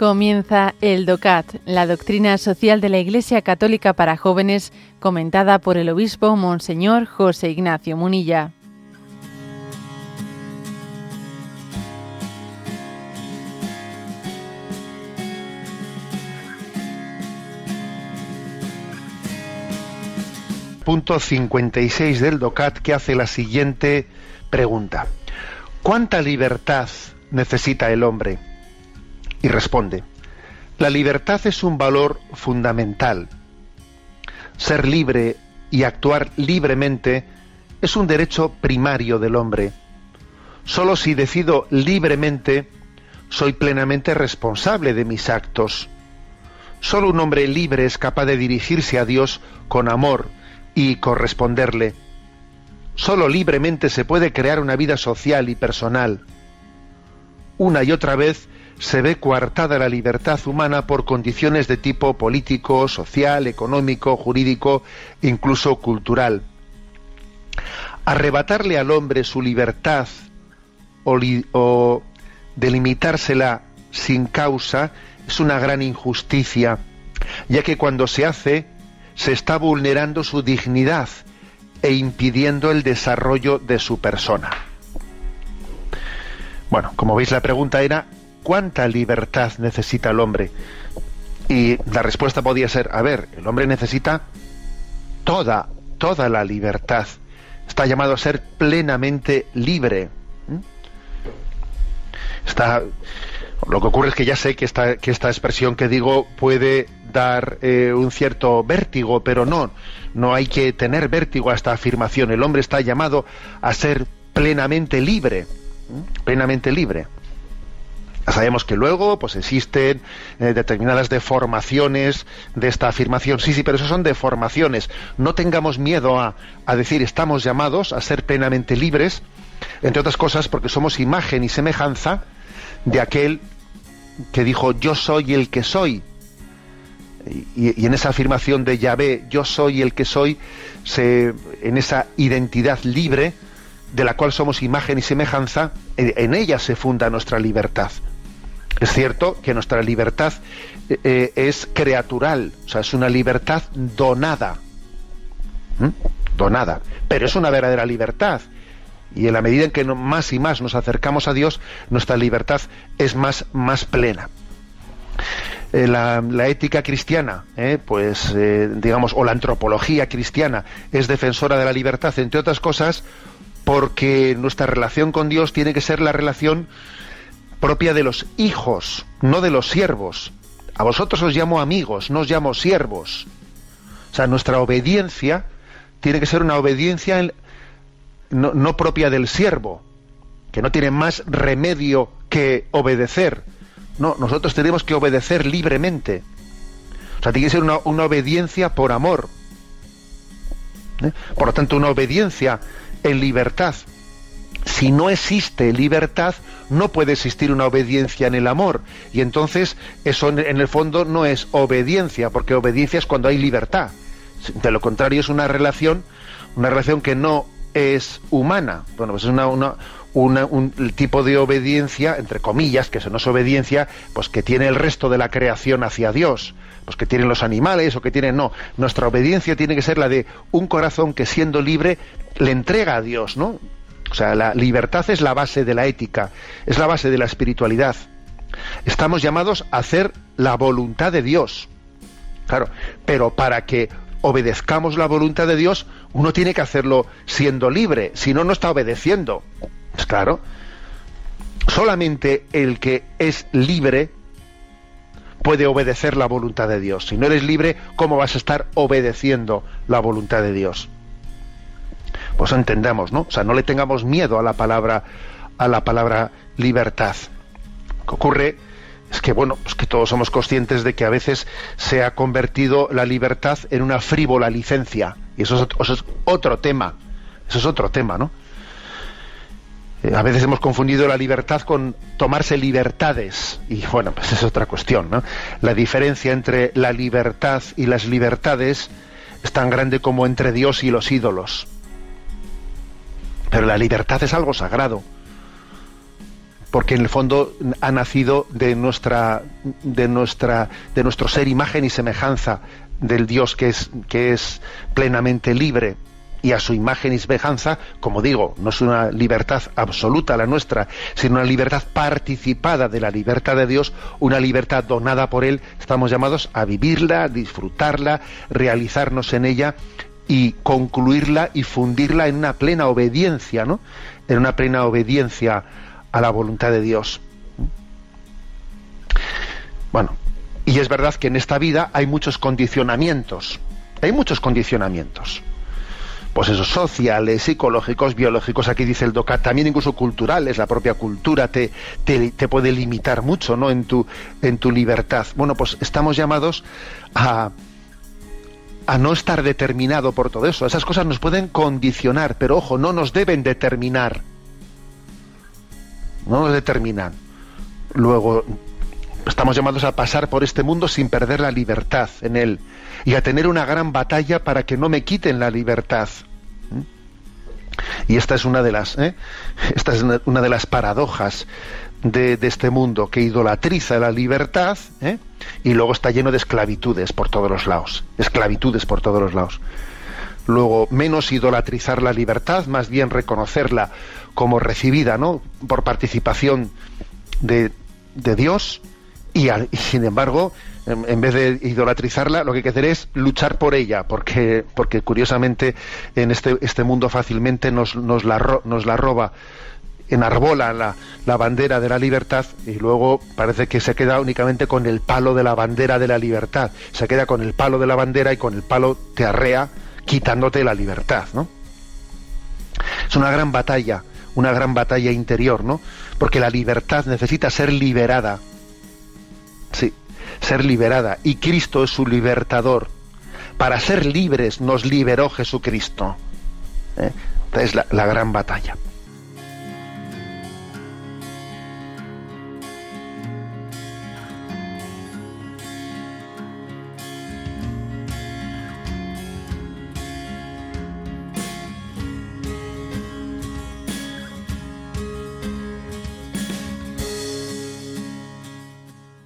Comienza el DOCAT, la doctrina social de la Iglesia Católica para jóvenes, comentada por el obispo Monseñor José Ignacio Munilla. Punto 56 del DOCAT que hace la siguiente pregunta. ¿Cuánta libertad necesita el hombre? Y responde, la libertad es un valor fundamental. Ser libre y actuar libremente es un derecho primario del hombre. Solo si decido libremente, soy plenamente responsable de mis actos. Solo un hombre libre es capaz de dirigirse a Dios con amor y corresponderle. Solo libremente se puede crear una vida social y personal. Una y otra vez se ve coartada la libertad humana por condiciones de tipo político, social, económico, jurídico, incluso cultural. Arrebatarle al hombre su libertad o, delimitársela sin causa es una gran injusticia, ya que cuando se hace se está vulnerando su dignidad e impidiendo el desarrollo de su persona. Bueno, como veis la pregunta era ¿cuánta libertad necesita el hombre? Y la respuesta podía ser, a ver, el hombre necesita toda, toda la libertad. Está llamado a ser plenamente libre. ¿Mm? Está, lo que ocurre es que ya sé que esta, que esta expresión que digo puede dar eh, un cierto vértigo, pero no, no hay que tener vértigo a esta afirmación. El hombre está llamado a ser plenamente libre, ¿Mm? plenamente libre. Sabemos que luego pues existen eh, determinadas deformaciones de esta afirmación. Sí, sí, pero eso son deformaciones. No tengamos miedo a, a decir estamos llamados a ser plenamente libres, entre otras cosas porque somos imagen y semejanza de aquel que dijo yo soy el que soy. Y, en esa afirmación de Yahvé, yo soy el que soy, se, en esa identidad libre, de la cual somos imagen y semejanza, en ella se funda nuestra libertad. Es cierto que nuestra libertad eh, eh, es creatural, o sea, es una libertad donada. Donada. Pero es una verdadera libertad. Y en la medida en que más y más nos acercamos a Dios, nuestra libertad es más, más plena. Eh, la, ética cristiana, pues digamos, o la antropología cristiana es defensora de la libertad, entre otras cosas, porque nuestra relación con Dios tiene que ser la relación propia de los hijos, no de los siervos. A vosotros os llamo amigos, no os llamo siervos. O sea, nuestra obediencia tiene que ser una obediencia no, propia del siervo, que no tiene más remedio que obedecer. No, nosotros tenemos que obedecer libremente. O sea, tiene que ser una, obediencia por amor. ¿Eh? Por lo tanto, una obediencia en libertad. Si no existe libertad, no puede existir una obediencia en el amor. Y entonces eso en el fondo no es obediencia, porque obediencia es cuando hay libertad. De lo contrario es una relación, una relación que no es humana. Bueno, pues es una, un tipo de obediencia, entre comillas, que eso no es obediencia, pues que tiene el resto de la creación hacia Dios. Pues que tienen los animales o que tienen. No, nuestra obediencia tiene que ser la de un corazón que siendo libre le entrega a Dios, ¿no? O sea, la libertad es la base de la ética, es la base de la espiritualidad. Estamos llamados a hacer la voluntad de Dios. Claro, pero para que obedezcamos la voluntad de Dios, uno tiene que hacerlo siendo libre, si no, no está obedeciendo. Pues claro, solamente el que es libre puede obedecer la voluntad de Dios. Si no eres libre, ¿cómo vas a estar obedeciendo la voluntad de Dios? Pues entendamos, ¿no? O sea, no le tengamos miedo a la palabra, a la palabra libertad. Lo que ocurre es que, bueno, pues que todos somos conscientes de que a veces se ha convertido la libertad en una frívola licencia. Y eso es, otro tema. Eso es otro tema, ¿no? Eh, a veces hemos confundido la libertad con tomarse libertades. Y bueno, pues es otra cuestión, ¿no? La diferencia entre la libertad y las libertades es tan grande como entre Dios y los ídolos. Pero la libertad es algo sagrado. porque en el fondo ha nacido de nuestra, de nuestra, de nuestro ser imagen y semejanza del Dios que es, que es plenamente libre y a su imagen y semejanza, como digo, no es una libertad absoluta la nuestra, sino una libertad participada de la libertad de Dios, una libertad donada por Él, estamos llamados a vivirla, disfrutarla, realizarnos en ella y concluirla y fundirla en una plena obediencia, ¿no? En una plena obediencia a la voluntad de Dios. Bueno, y es verdad que en esta vida hay muchos condicionamientos, hay muchos condicionamientos pues esos sociales, psicológicos, biológicos, aquí dice el DOCAT, también incluso culturales, la propia cultura te, te, te, puede limitar mucho ¿no? en, tu, en tu libertad. Bueno, pues estamos llamados a, a no estar determinado por todo eso. Esas cosas nos pueden condicionar, pero ojo, no nos deben determinar. No nos determinan. Luego, estamos llamados a pasar por este mundo sin perder la libertad en él y a tener una gran batalla para que no me quiten la libertad. ¿Mm? Y esta es una de las, ¿eh? esta es una de las paradojas de, este mundo que idolatriza la libertad ¿eh? y luego está lleno de esclavitudes por todos los lados, esclavitudes por todos los lados. Luego, menos idolatrizar la libertad, más bien reconocerla como recibida, ¿no? Por participación de, de Dios y, sin embargo, en, vez de idolatrizarla, lo que hay que hacer es luchar por ella, porque, porque curiosamente en este, este mundo fácilmente nos, nos, la, nos la roba enarbola la, la, bandera de la libertad y luego parece que se queda únicamente con el palo de la bandera de la libertad. Se queda con el palo de la bandera y con el palo te arrea quitándote la libertad, ¿no? Es una gran batalla, una gran batalla interior, ¿no? Porque la libertad necesita ser liberada. Sí, ser liberada y Cristo es su libertador. Para ser libres nos liberó Jesucristo. ¿Eh? es la, la gran batalla.